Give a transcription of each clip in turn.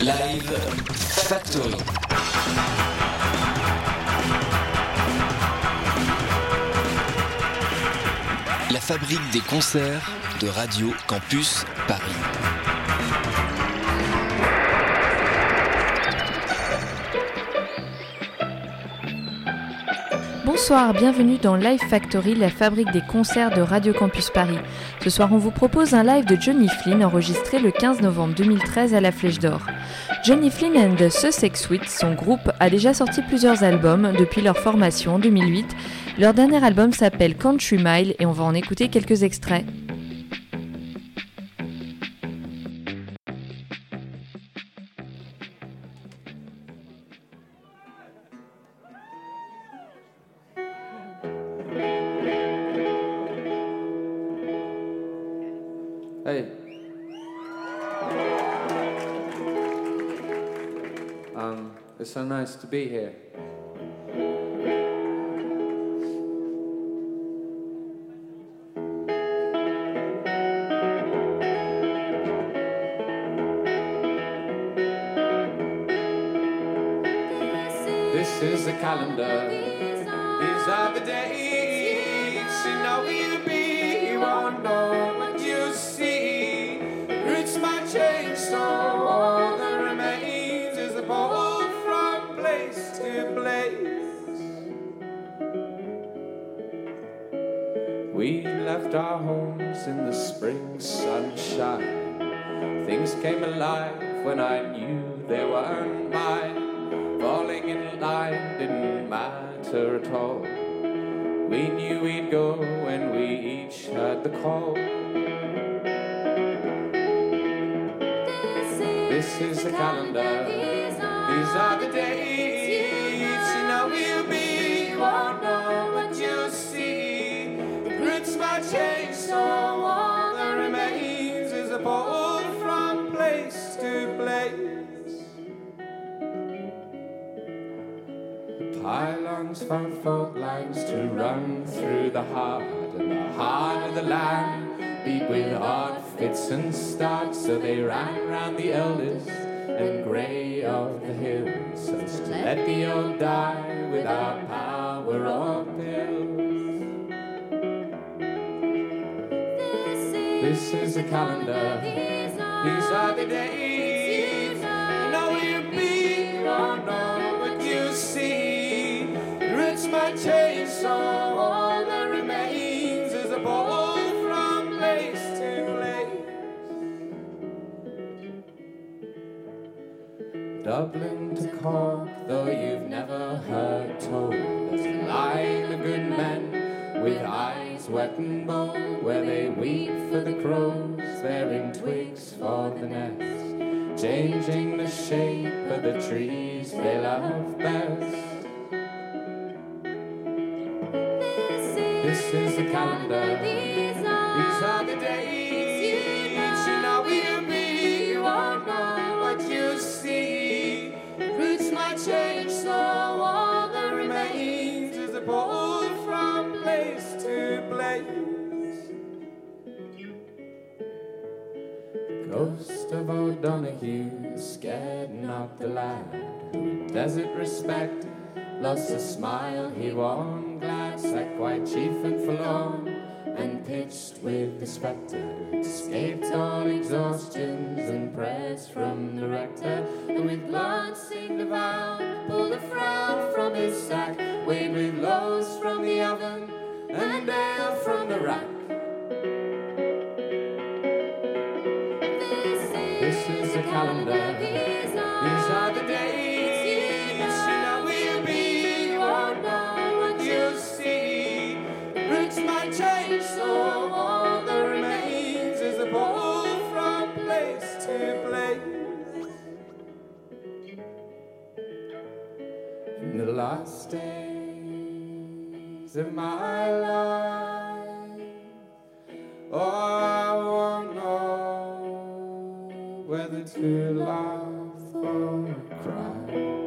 Live Factory. La fabrique des concerts de Radio Campus Paris. Bonsoir, bienvenue dans Live Factory, la fabrique des concerts de Radio Campus Paris. Ce soir, on vous propose un live de Johnny Flynn enregistré le 15 novembre 2013 à la Flèche d'Or. Johnny Flynn and the Sussex Suite, son groupe, a déjà sorti plusieurs albums depuis leur formation en 2008. Leur dernier album s'appelle Country Mile et on va en écouter quelques extraits. To be here. Left our homes in the spring sunshine. Things came alive when I knew they weren't mine. Falling in line didn't matter at all. We knew we'd go when we each heard the call. This is the calendar. These are the days. Change, so all that remains is a pole from place to place. Pylons found fault lines to run through the heart and the heart of the land. Beat with odd fits and starts, so they ran round the eldest and grey of the hills, so to let the old die without power or pills. This is the calendar. These are the days. You know you'll be. You won't know what you see. Roots might change, so all that remains is a ball from place to place. Dublin to Cork, though you've never heard told, there's a line of good men with eyes wet and bold, where they weep for the crows, bearing twigs for the nest, changing the shape of the trees they love best. This is the calendar. Of O'Donoghue scared not the lad. Who in desert respect? Lost a smile he won glad sat quite chief and forlorn and pitched with the spectre escaped all exhaustions and prayers from the rector. And with seemed devout pulled a frown from his sack weighed with loaves from the oven and ale from the rack last days of my life, oh, I won't know whether to laugh or cry.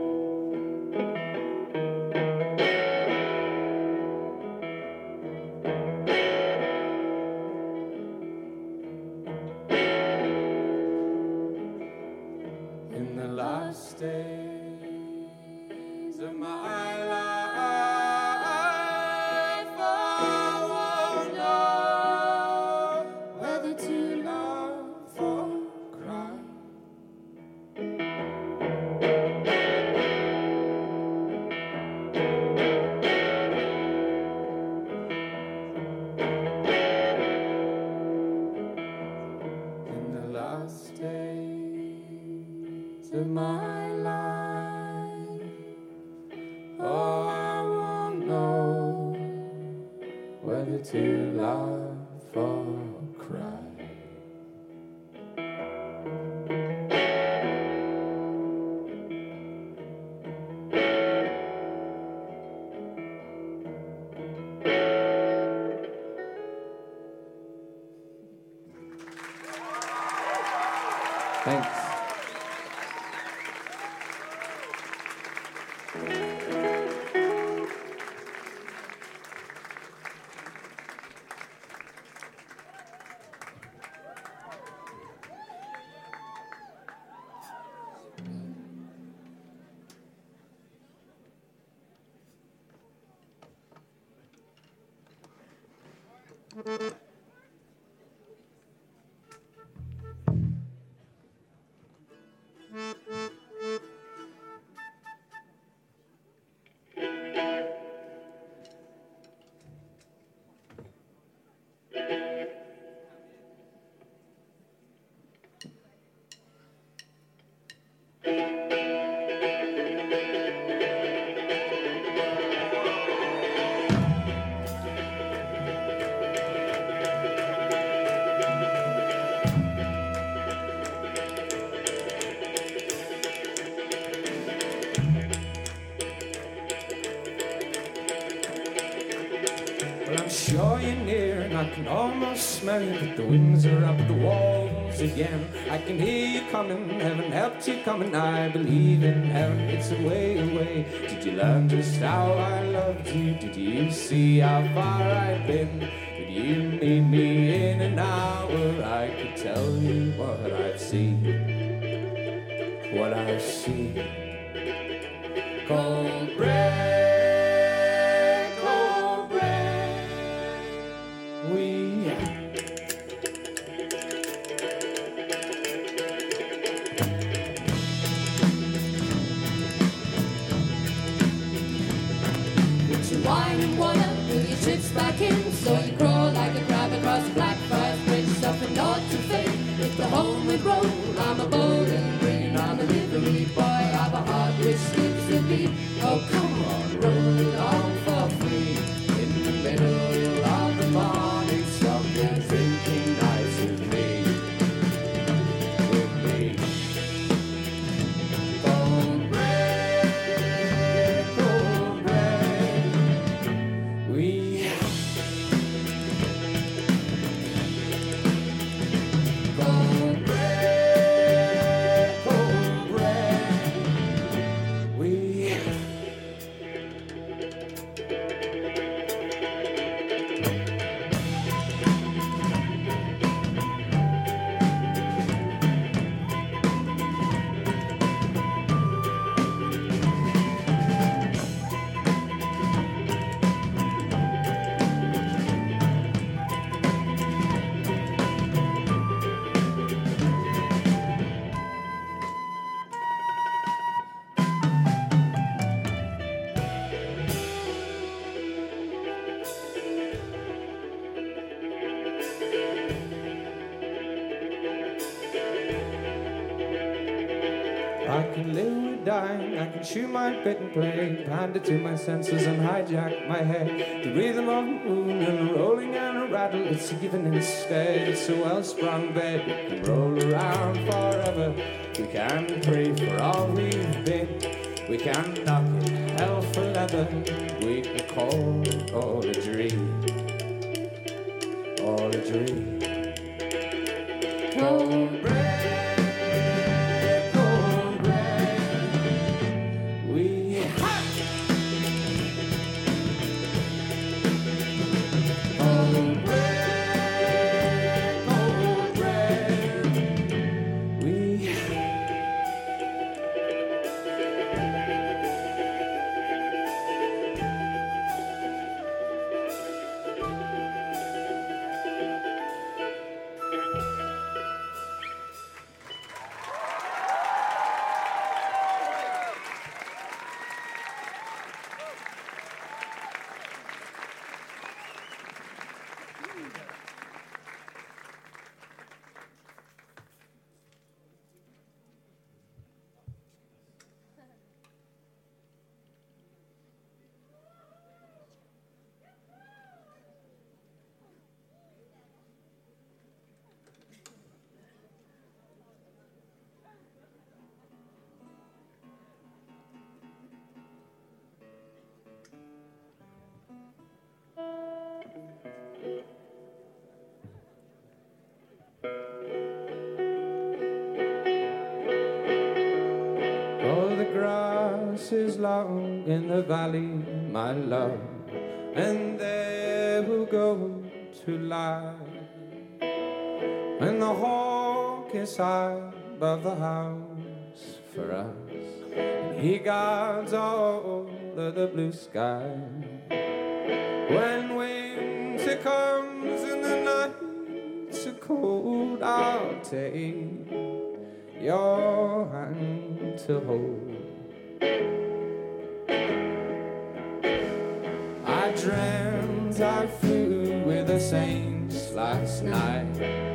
Sure you're near, and I can almost smell you. But the winds are up the walls again. I can hear you coming, heaven helped you coming. I believe in heaven, it's a way away. Did you learn just how I loved you? Did you see how far I've been? Did you meet me in an hour? I could tell you what I've seen, what I've seen. Cold can my bit and play, pander to my senses and hijack my head. The rhythm of the moon and a rolling and a rattle, it's a given instead. It's a well sprung bed, we can roll around forever. We can pray for all we've been, we can knock it hell for leather. We can call all a dream, all a dream. Bread, long in the valley, my love, and there we'll go to lie. And the hawk is high above the house for us, and he guards all of the blue sky. When winter comes and the nights are cold, I'll take your hand to hold. I flew with the saints last night.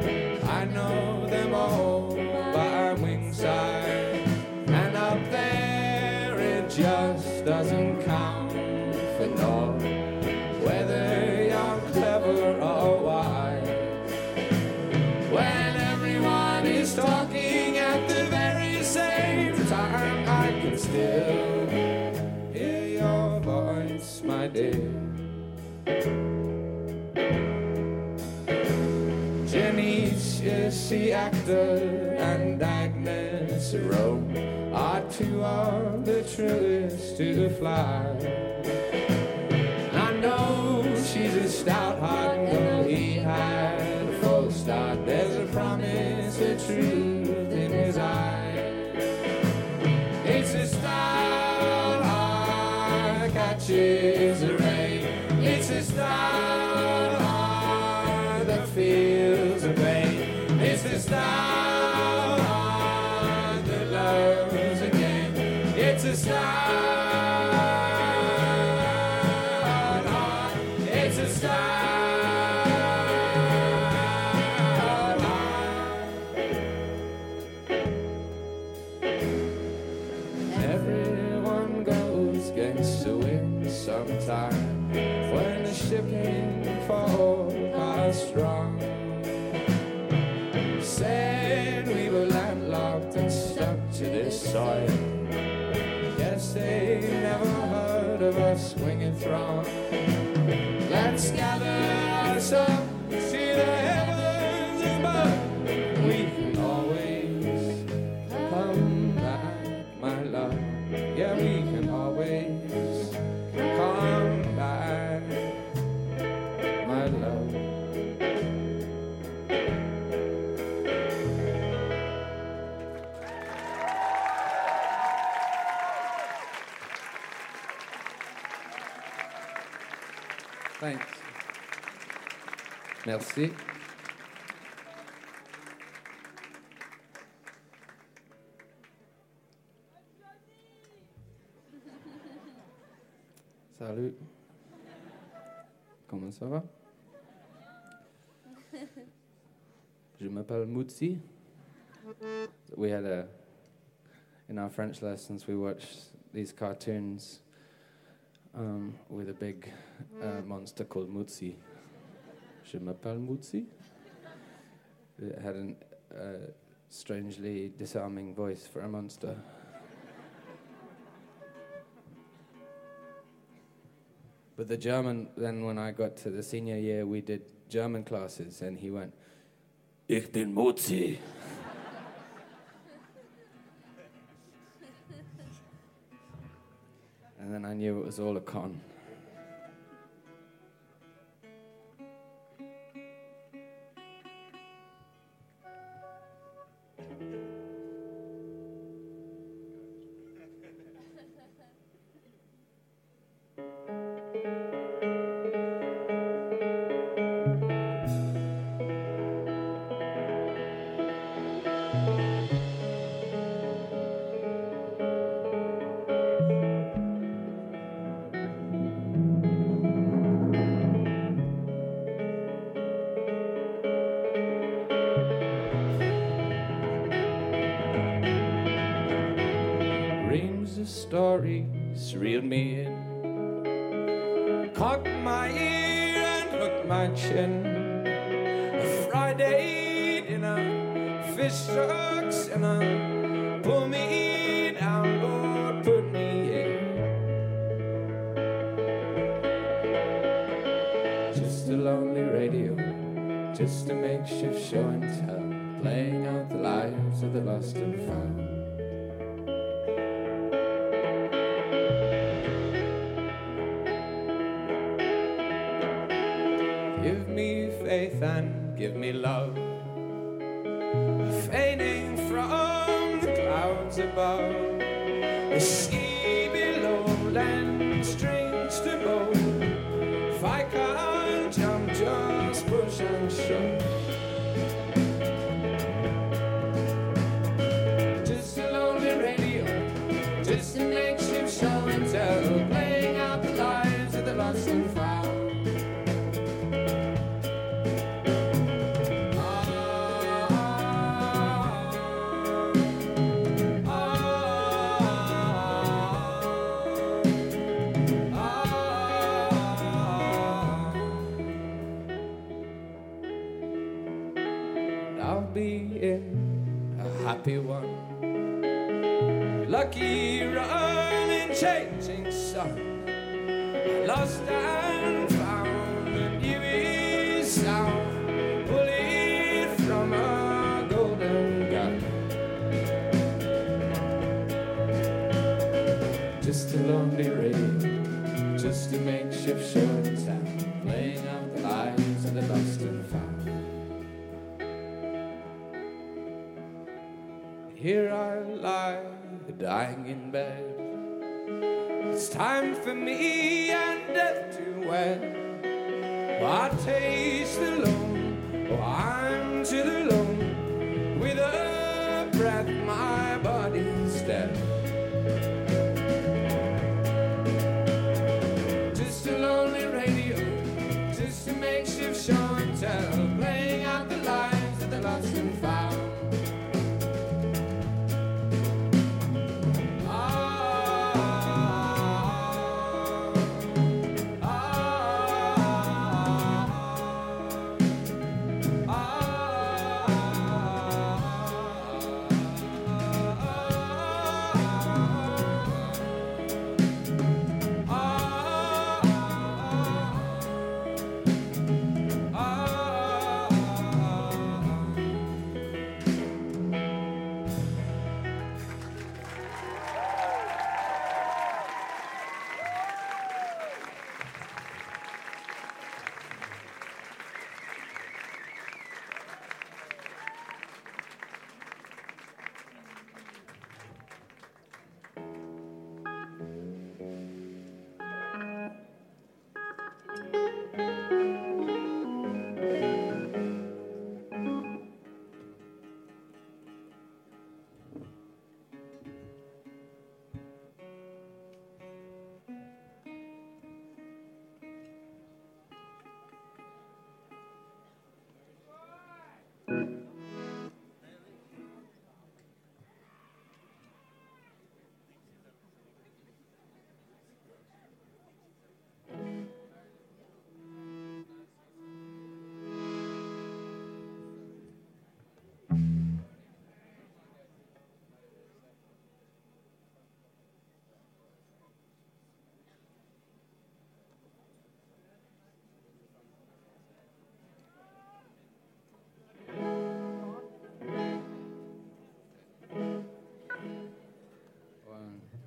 Truest to fly. Swinging Merci. Salut. Comment ça va? Je m'appelle Mutsi. We had a, in our French lessons, we watched these cartoons um, with a big uh, monster called Mutsi. M'appelle Mutsi. It had a uh, strangely disarming voice for a monster. But the German, then when I got to the senior year, we did German classes, and he went, Ich bin Mutzi. and then I knew it was all a con.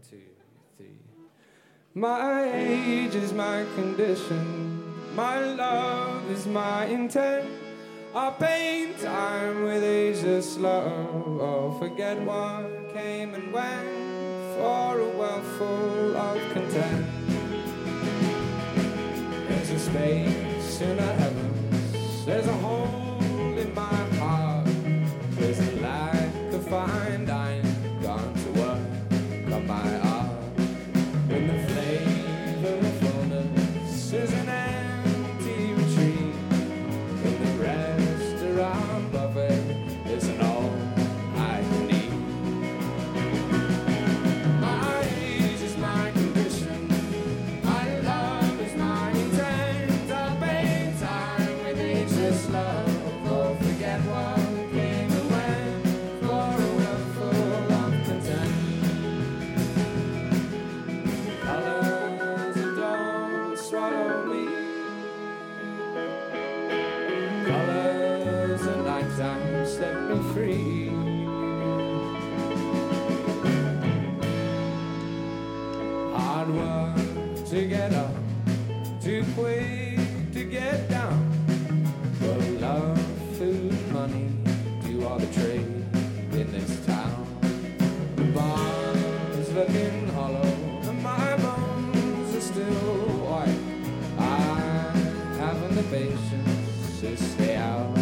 two, three. My age is my condition, my love is my intent. I paint time with Asia slow. Oh, forget what came and went for a well full of content. There's a space in the heavens, there's a home. stay out.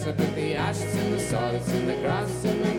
place. I put the ashes in the salt, it's in the grass, in the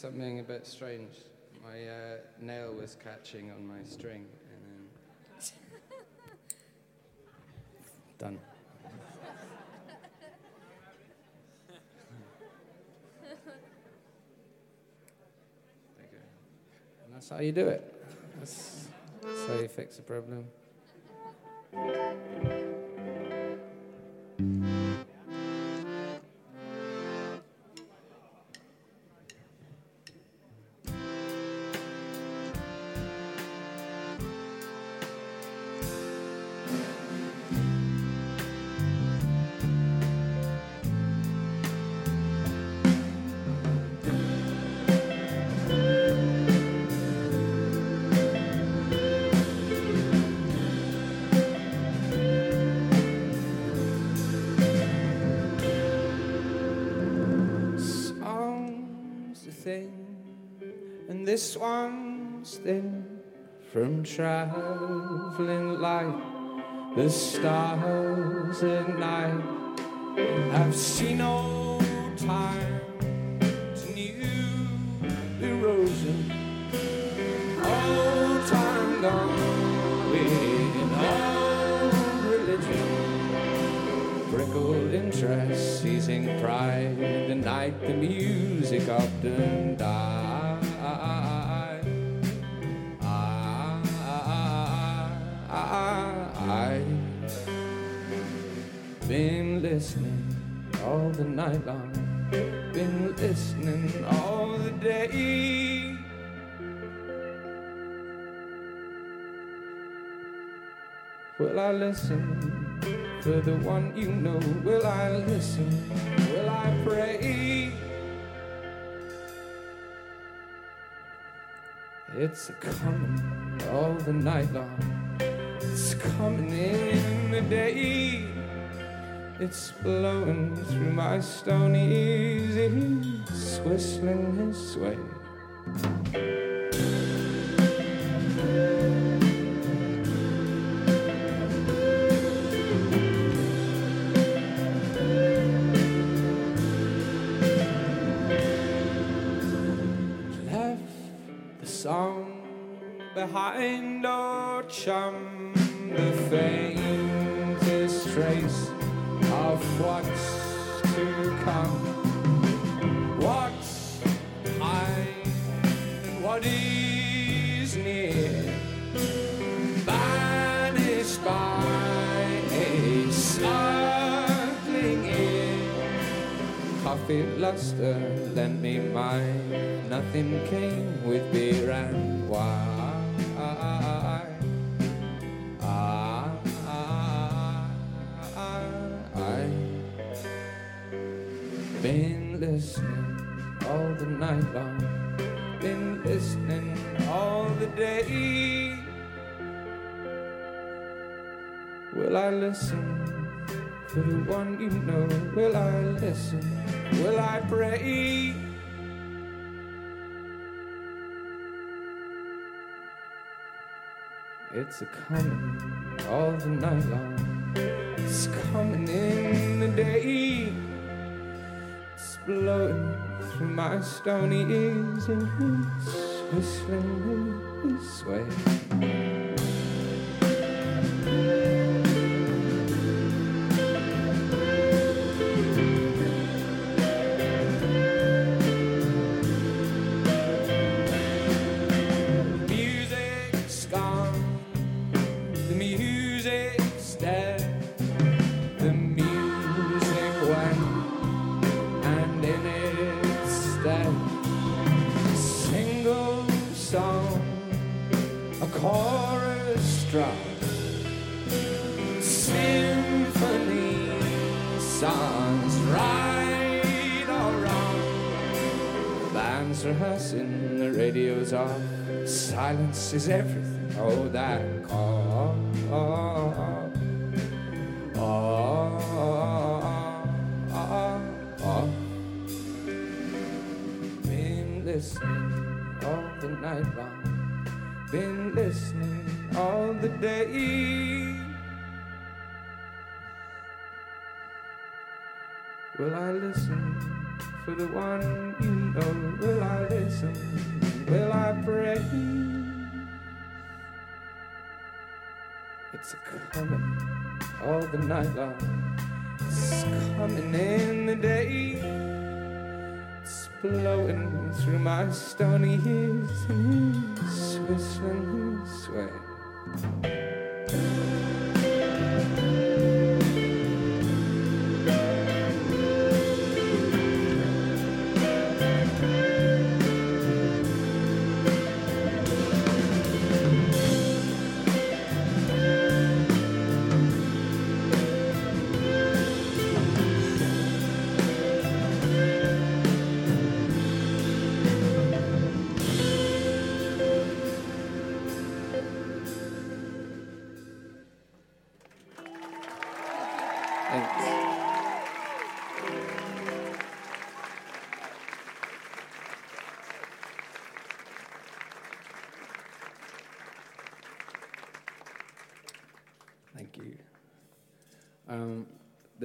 something a bit strange. My uh, nail was catching on my string, and then done. that's how you do it. That's, that's how you fix a problem. traveling light, the stars at night. I've seen old times, new erosion, old time gone with old religion, prickled interest, seizing pride, the night the music often dies. listening all the night long. Been listening all the day. Will I listen for the one you know? Will I listen? Will I pray? It's coming all the night long. It's coming in the day. It's blowing through my stony ears. He's whistling his way. Left the song behind, or chum the fame. Luster, lend me mine. Nothing came with beer and wine. I've been listening all the night long, been listening all the day. Will I listen for the one you know? Will I listen? Will I pray? It's a coming all the night long. It's coming in the day. It's blowing through my stony ears and it's whistling this way. Songs, right or wrong. Band's rehearsing, the radio's off. Silence is everything. Oh, that call. Oh, oh, oh. Been listening all the night long. Been listening all the day. Will I listen for the one you know? Will I listen? Will I pray? It's coming all the night long. It's coming in the day. It's blowing through my stony ears and whistling this way.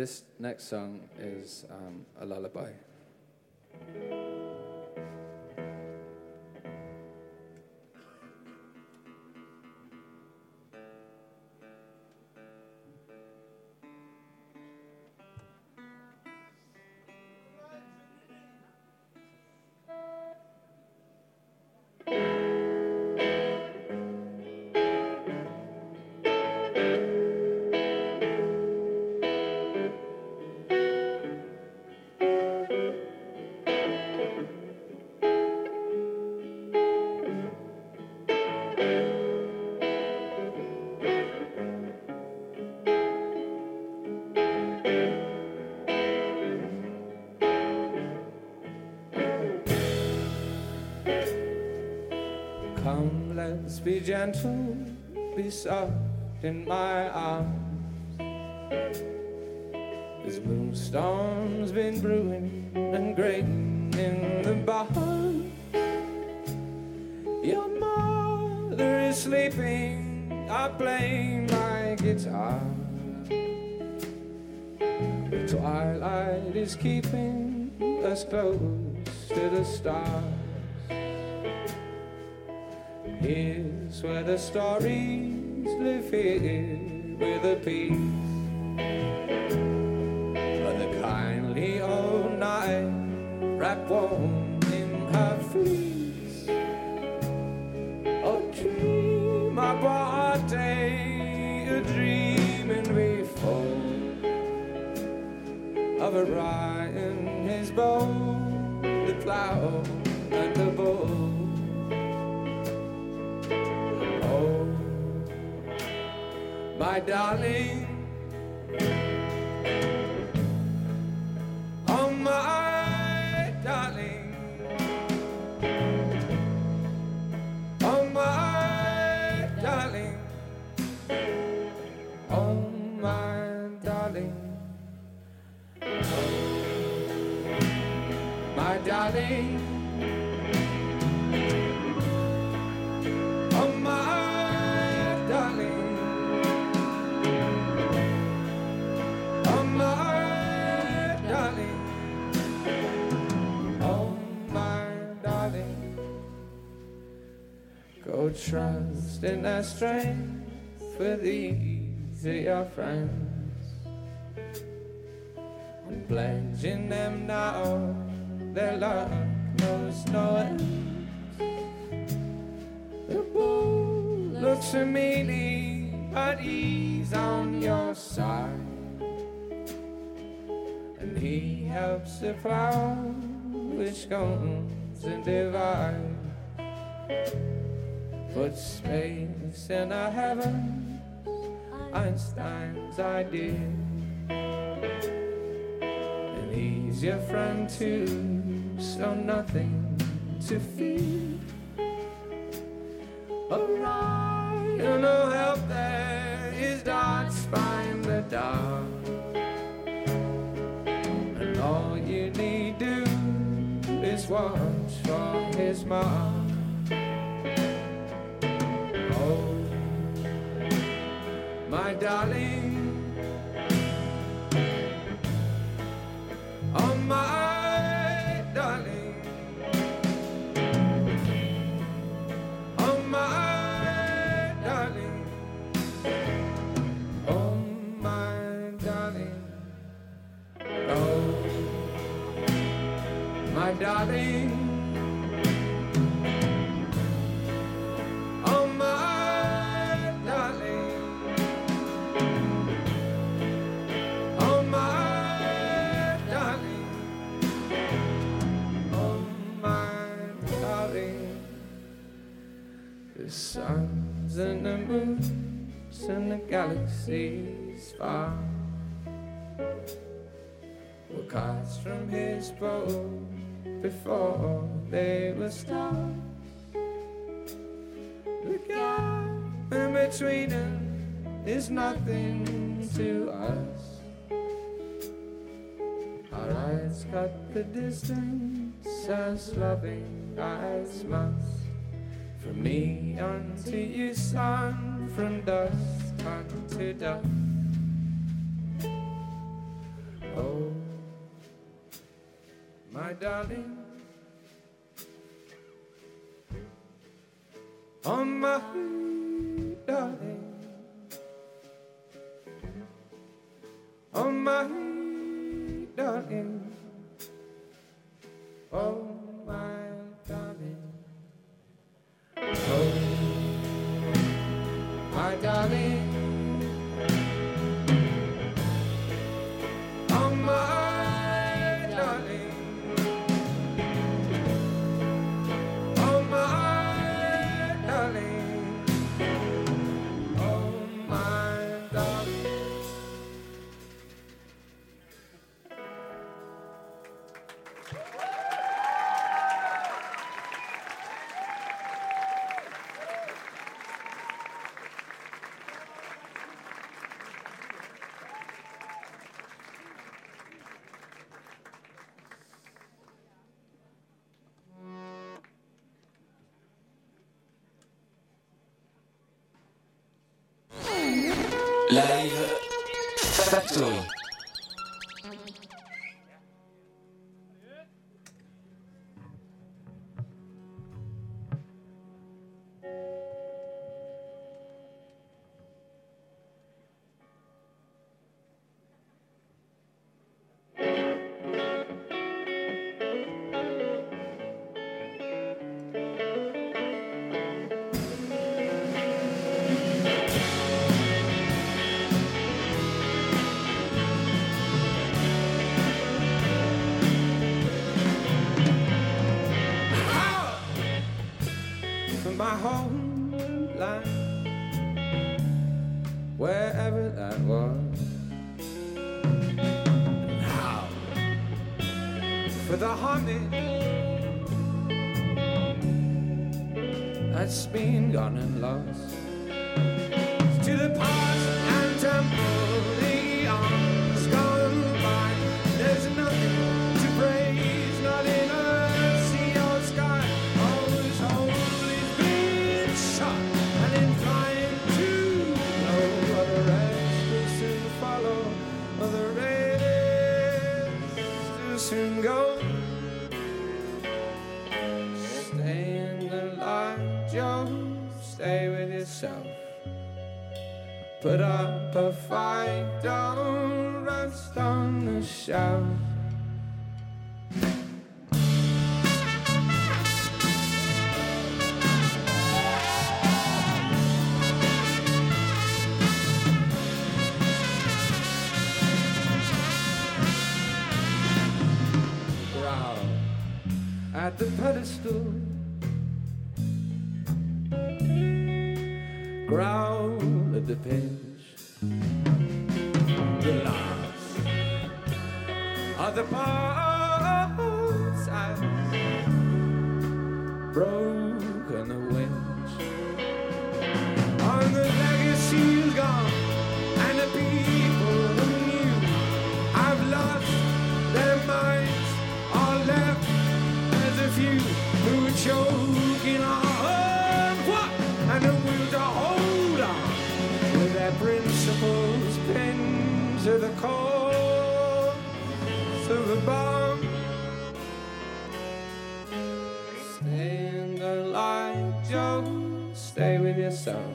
This next song is um, a lullaby. Be gentle, be soft in my arms. This moonstorm's been brewing and grating in the barn. Your mother is sleeping, I play my guitar. The twilight is keeping us close to the stars. Where the stories live here with a peace. Darling. Trust in their strength, for these are your friends. And pledging them now their luck knows no end. The bull looks at me, but he's on your side. And he helps the plow which goes and divides. Put space in a heaven, Einstein's idea. And he's your friend too, so nothing to fear. Orion will help there, his dots find the dark. And all you need do is watch for his mark. Darling. Suns and the moons and the galaxies far were cast from his bow before they were stars. The gap in between them is nothing to us. Our eyes cut the distance as loving eyes must. From me unto you, sun, from dust unto dust. Oh, my darling. Oh, my darling. Oh, my darling. Oh, Live Factory. Put up a fight, don't rest on the shelf. At the pedestal. Growl the page. The last the parts I've broken Stay with yourself.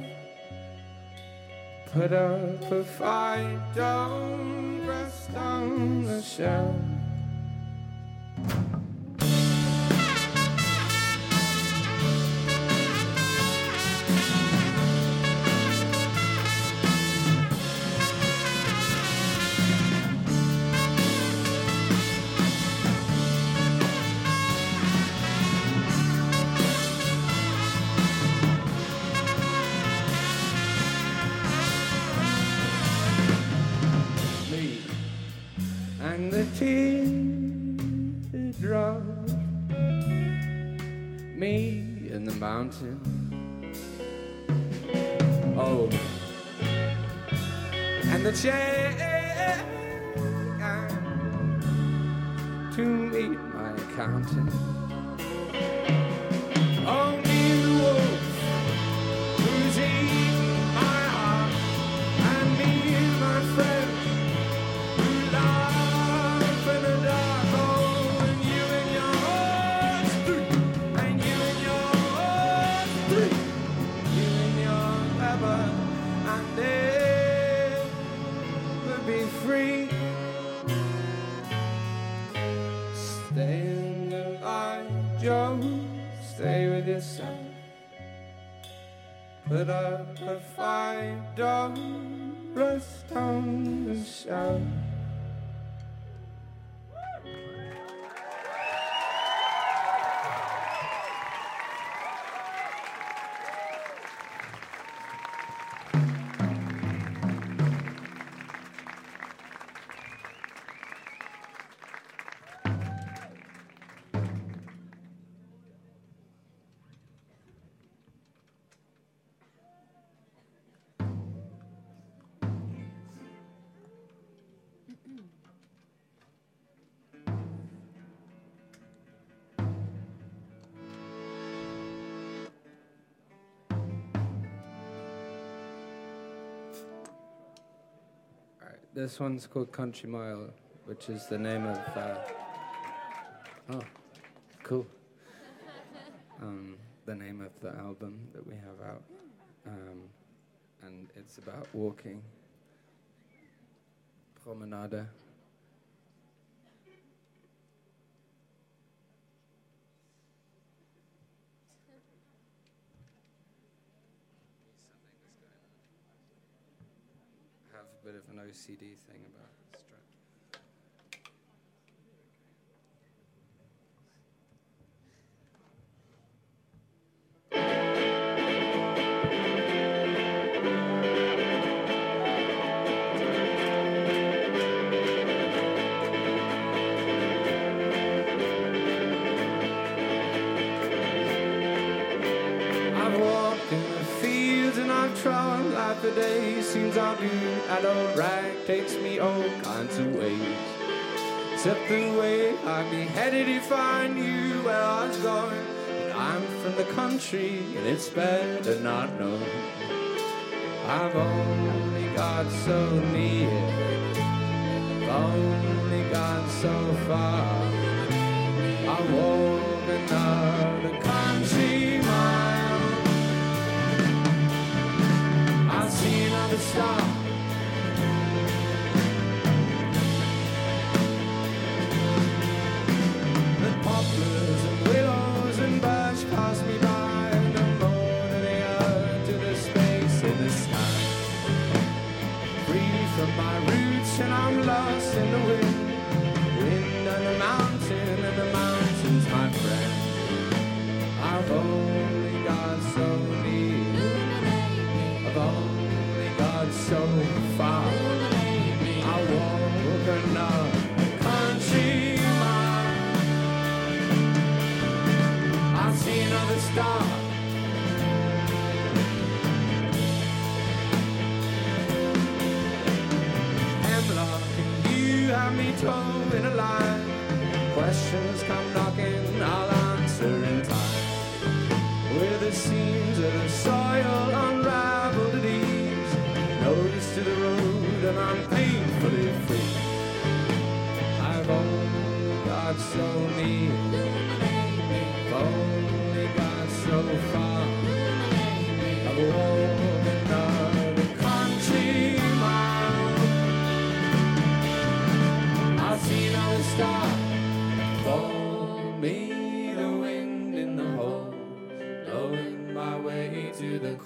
Put up a fight, don't rest on the shelf. Oh, and the chair uh, to meet my accountant. Put up a fight, don't rest on the shelf. This one's called Country Mile, which is the name of. Uh, oh, cool. Um, the name of the album that we have out. Um, and it's about walking. Promenade. Bit of an OCD thing about stretch. Except the way I'd be headed if I knew where I was going. But I'm from the country and it's better not know. I've only got so near, I've only got so far. I walk another country mile. I see another star. And I'm lost in the wind. Questions come knocking, I'll answer in time. Where the seams of the soil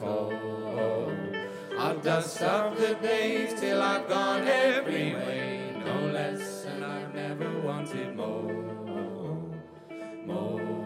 core. I'll dust up the days till I've gone every way, no less, and I've never wanted. More, more.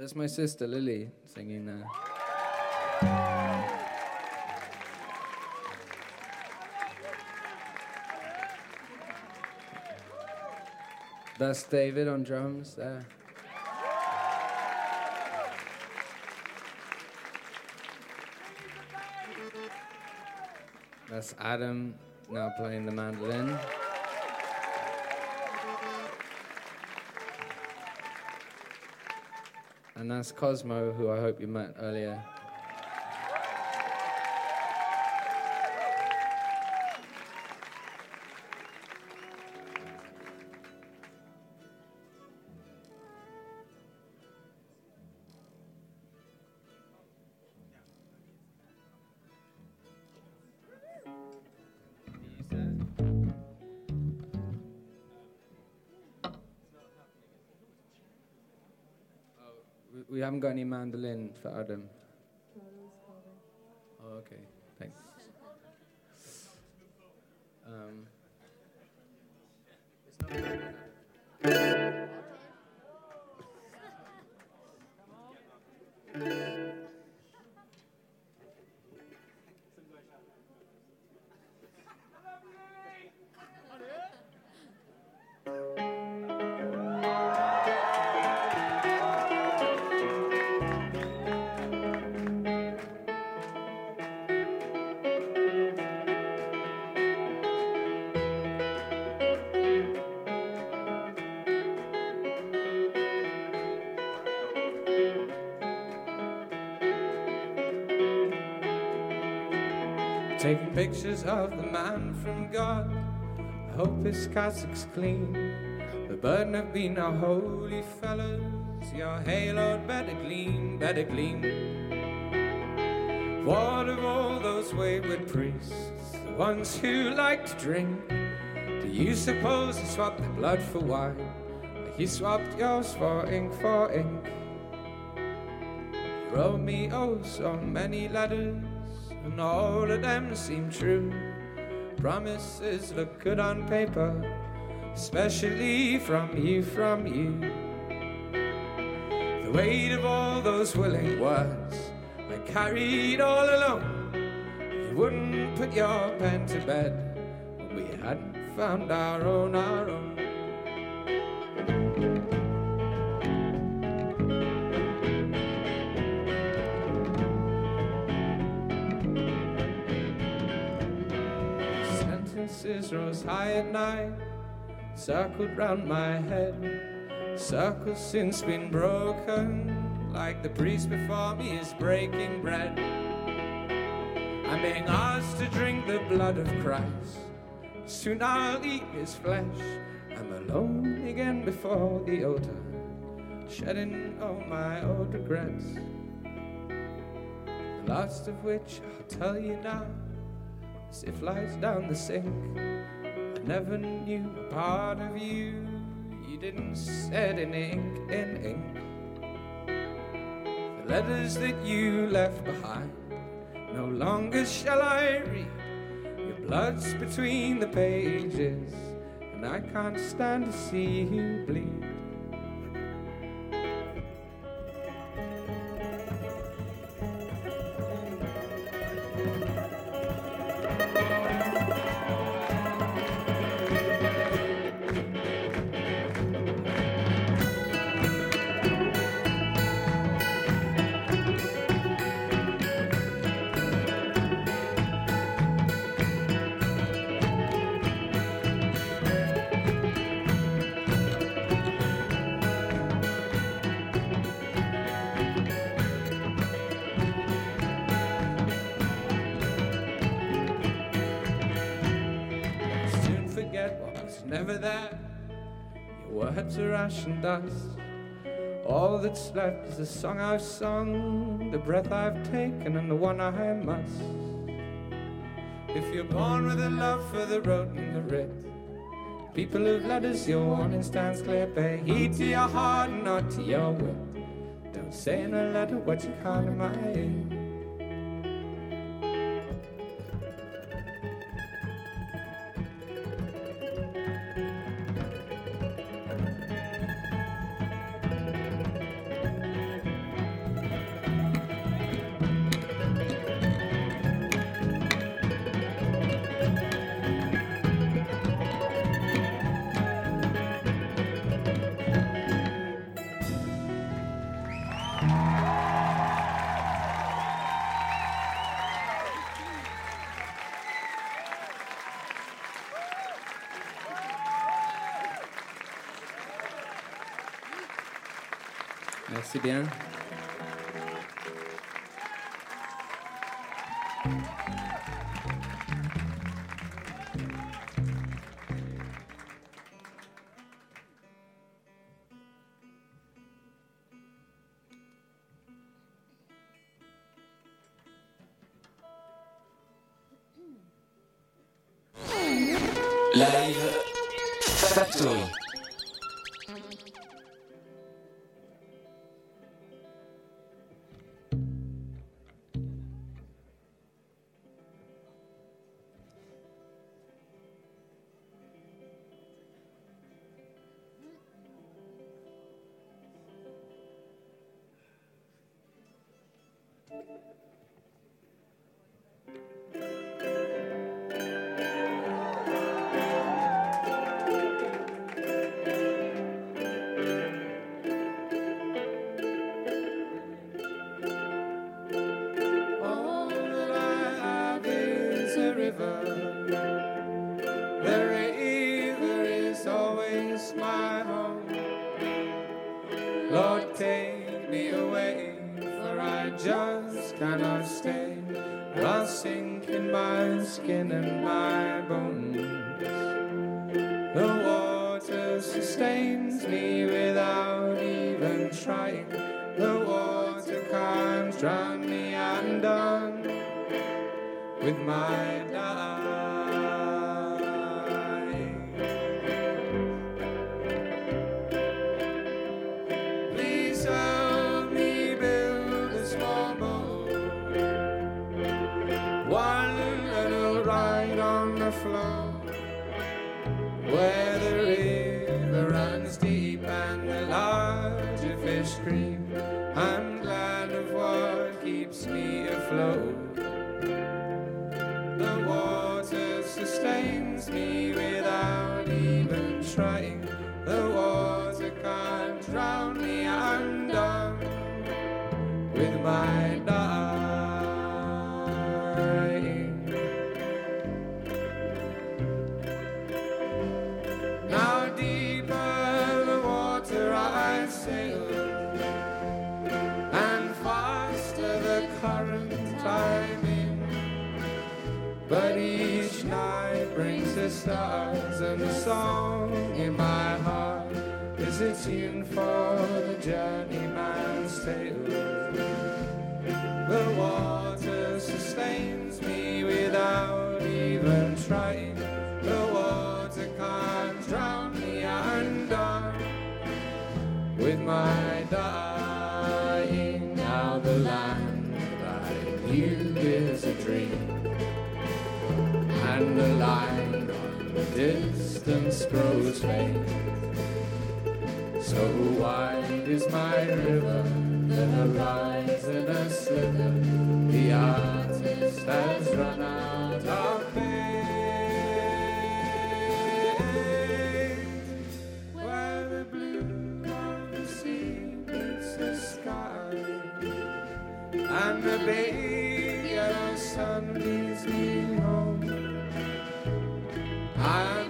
That's my sister Lily singing there. That's David on drums there. That's Adam now playing the mandolin. Cosmo, who I hope you met earlier. For Adam. Oh, okay. Thanks. Um, taking pictures of the man from God. I hope his cassock's clean. The burden of being a holy fellows, your halo better gleam, better gleam. What of all those wayward priests, the ones who like to drink? Do you suppose they swapped their blood for wine? He swapped yours for ink for ink? You wrote me oh so many letters, all of them seem true. Promises look good on paper, especially from you, from you. The weight of all those willing words I carried all alone. You wouldn't put your pen to bed when we hadn't found our own, our own. Rose high at night, circled round my head. Circles since been broken, like the priest before me is breaking bread. I'm being asked to drink the blood of Christ. Soon I'll eat his flesh. I'm alone again before the altar, shedding all my old regrets. The last of which I'll tell you now, as if lies down the sink. I never knew a part of you you didn't set in ink, in ink. The letters that you left behind, no longer shall I read. Your blood's between the pages, and I can't stand to see you bleed. Are ash and dust. All that's left is the song I've sung, the breath I've taken, and the one I must. If you're born with a love for the road and the writ, people of letters, your warning stands clear. Pay heed to your heart not to your wit. Don't say in a letter what you can't imagine. Live Factory. A for the journeyman's tale. The water sustains me without even trying. The water can't drown me. I'm done with my dying. Now the land I knew is a dream, and the line on the distance grows faint. So wide is my river, that the horizon a slither. The artist has run out of paint. Where the blue of the sea meets the sky, and the big yellow sun leads me home. I'm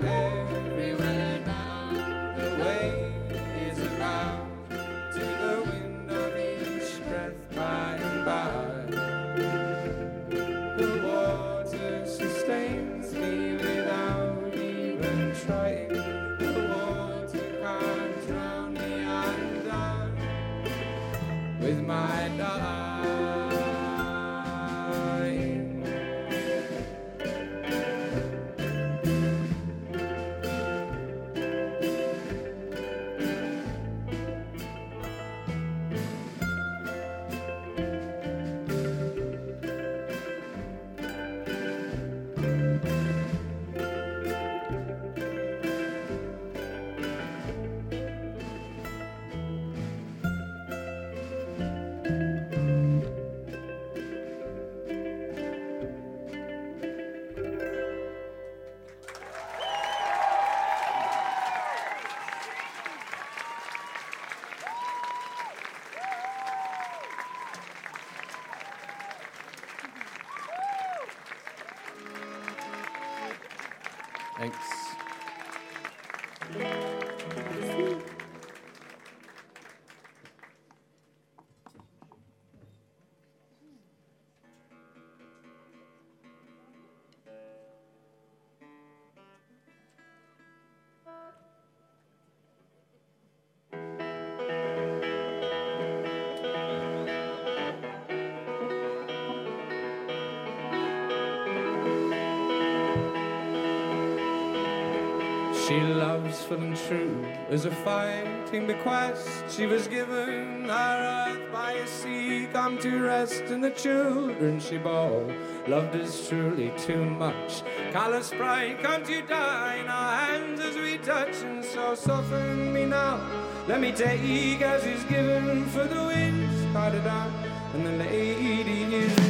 She loves and true as a fighting bequest. She was given her earth by a sea, come to rest in the children she bore. Loved us truly too much. Callous pride, can't you die in our hands as we touch? And so soften me now. Let me take as is given for the winds out, and the lady. Is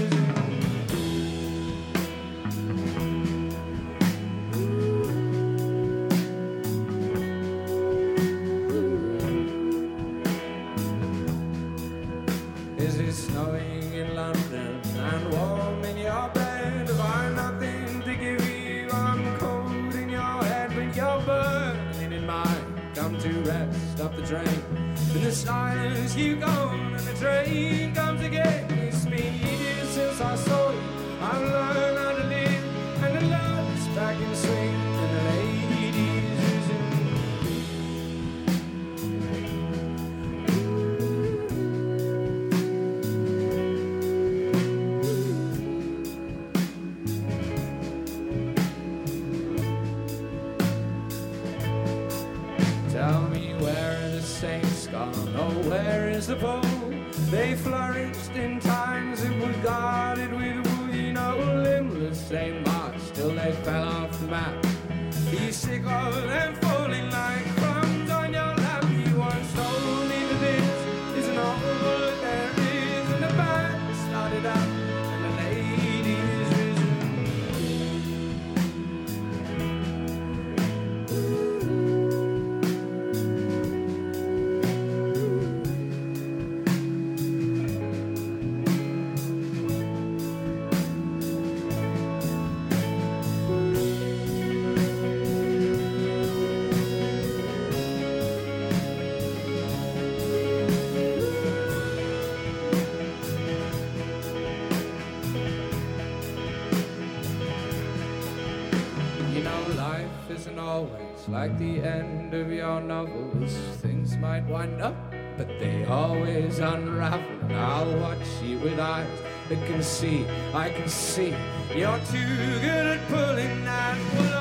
always like the end of your novels. Things might wind up, but they always unravel. And I'll watch you with eyes that can see, I can see. You're too good at pulling that wool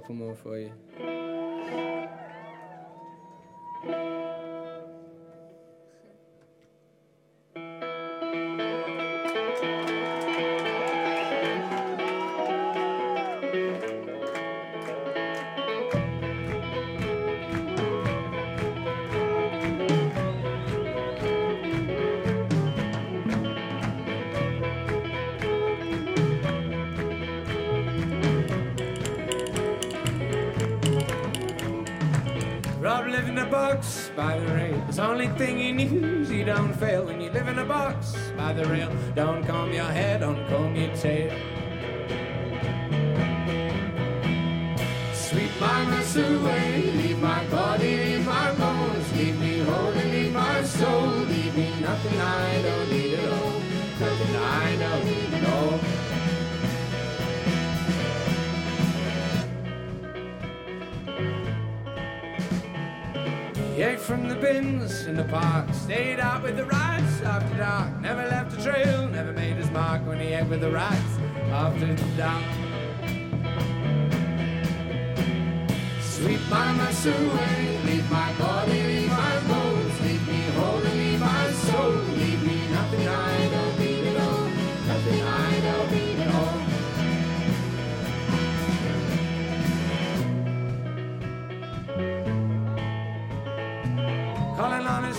couple more for. Box by the rail. It's only thing you is you don't fail when you live in a box by the rail. Don't comb your hair, don't comb your tail. Sweet mama's away, from the bins in the park, stayed out with the rats after dark. Never left a trail, never made his mark when he ate with the rats after dark. Sweep my mama away, leave my body,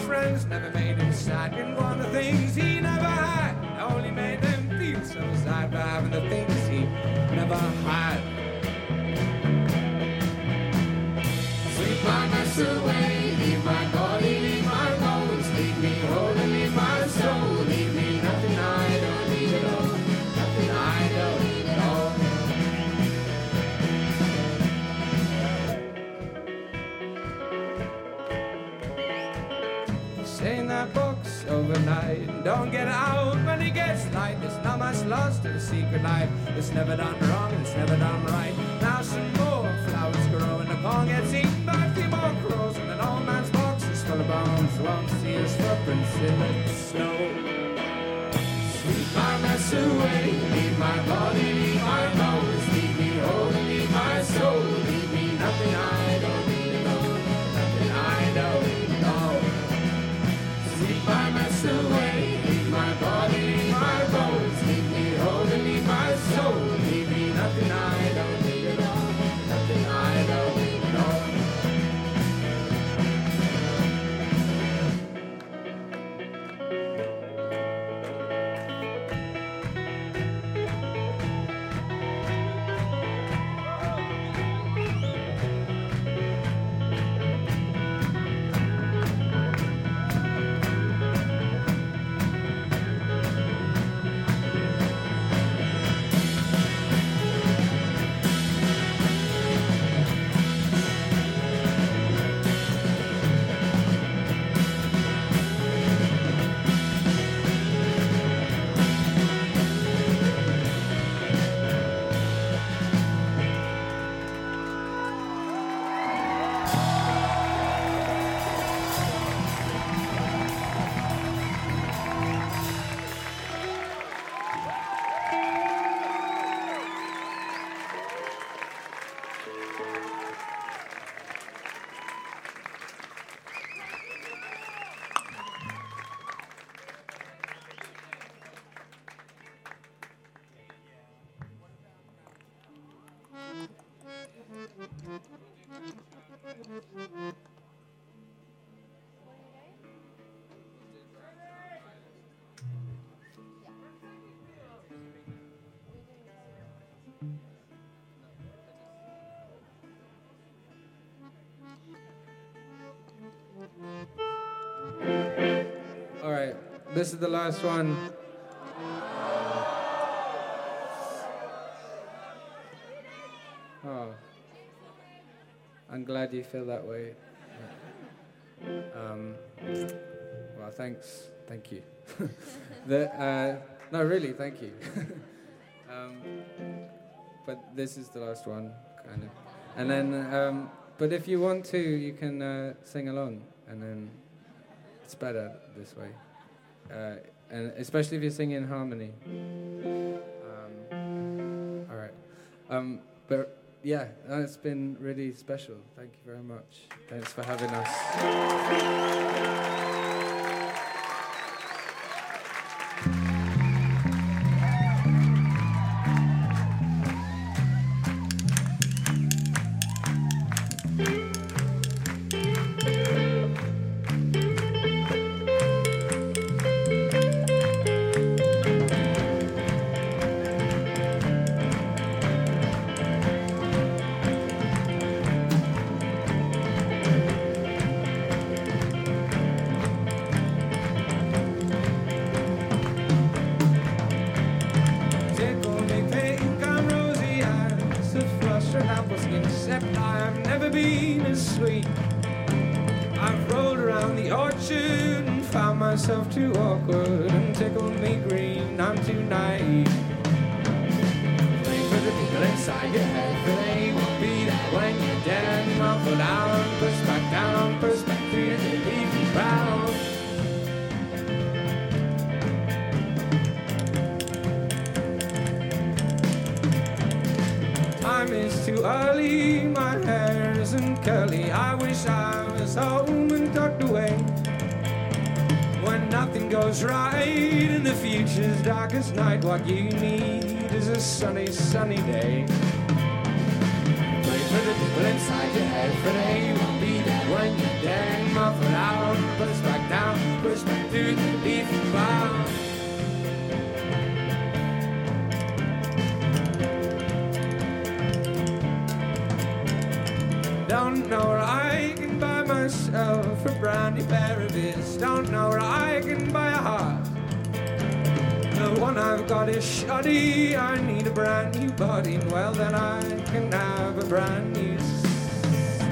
friends never made him sad. Didn't want the things he never had. Only made them feel so sad for having the things he never had. Sweet mama's away, Don't get out when it gets light. There's not much lost to the secret life. It's never done wrong, and it's never done right. Now some more flowers grow and the pond gets eaten by a few more crows. And an old man's box is full of bones. Won't see his footprints in the snow. Sweet mama's away. Leave my body, leave my bones. Leave me whole leave my soul. Leave me nothing I don't need at all. Nothing I don't at all. Sweet mama's away. This is the last one. Oh, I'm glad you feel that way. Um, well, thanks, thank you. the, uh, no, really, thank you. um, but this is the last one, kind of. And then, um, but if you want to, you can uh, sing along, and then it's better this way. Uh, and especially if you sing in harmony. Um, all right. Um, but yeah, it's been really special. Thank you very much. Thanks for having us. Sunny, day. Pray for the people inside your head, for they won't be there when you're dead. Muffled out, push back down, push back through the leafy cloud. Don't know where I can buy myself a brand new pair of ears. Don't know where I can buy a heart. The one I've got is shoddy. I need a brand new body. Well, then I can have a brand new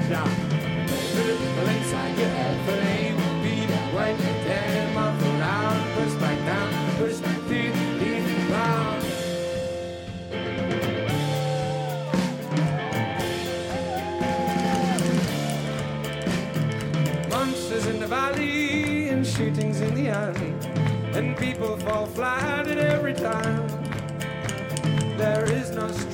the people inside your they will be there when you're dead. Muffled out, push back down, push back the ground. Monsters in the valley and shootings in the alley, and people fall flat at every time.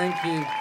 Thank you.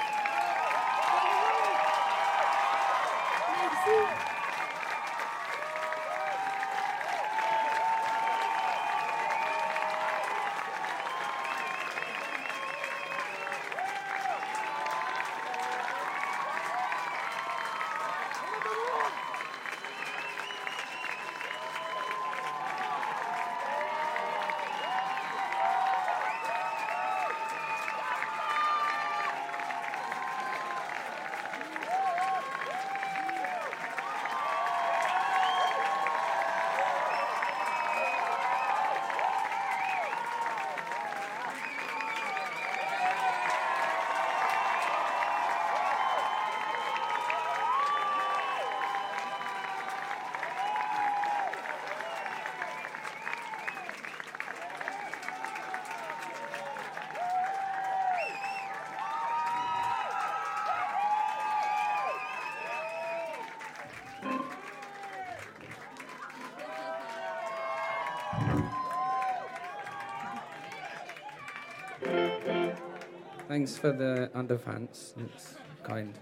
Thanks for the underpants. It's kind.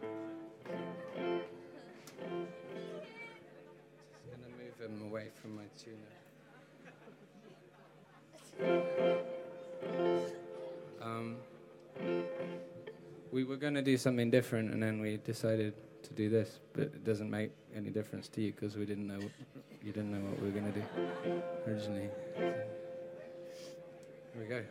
Just gonna move him away from my tuner. Um, we were gonna do something different, and then we decided to do this, but it doesn't make any difference to you because we didn't know you didn't know what we were gonna do originally. Here we go.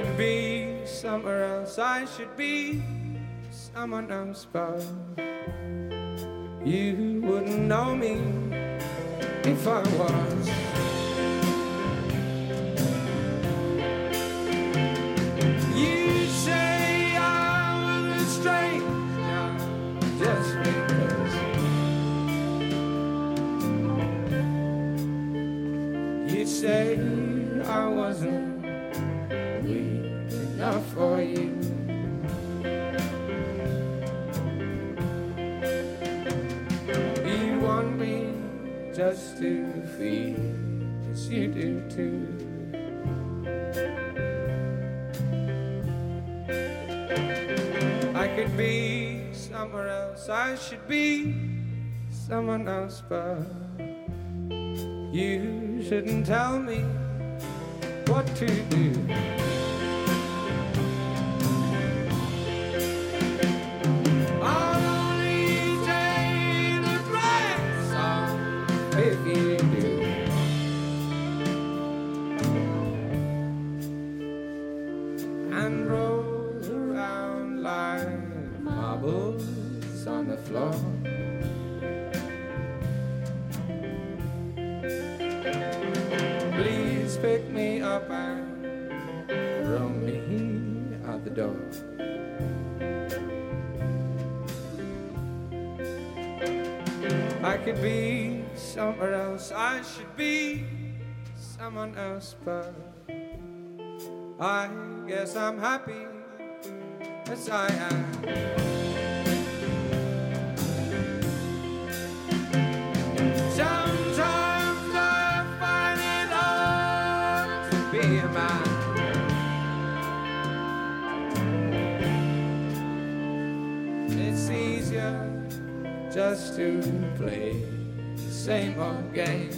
Could be somewhere else, I should be someone else, but you wouldn't know me if I was. To feel as you do too. I could be somewhere else, I should be someone else, but you shouldn't tell me what to do. Floor. Please pick me up and throw me out the door. I could be somewhere else, I should be someone else, but I guess I'm happy as I am. To play the same old game.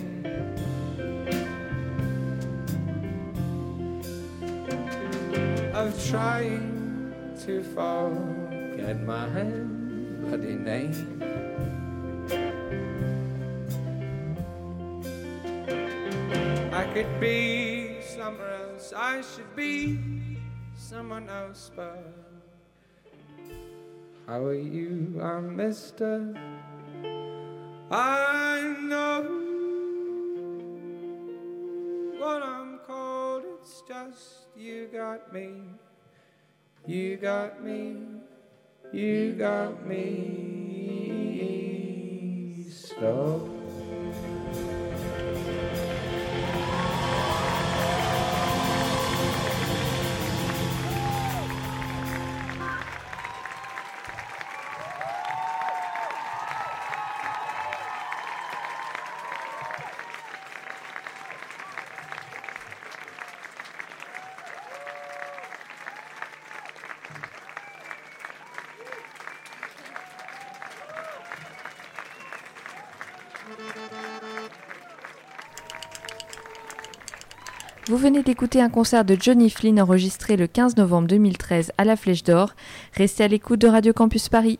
Of trying to forget my bloody name. I could be somewhere else, I should be someone else, but how are you? Uh, I'm Mr. I know what I'm called, it's just you got me, you got me, you got me. Stop. Venez d'écouter un concert de Johnny Flynn enregistré le 15 novembre 2013 à la Flèche d'Or. Restez à l'écoute de Radio Campus Paris.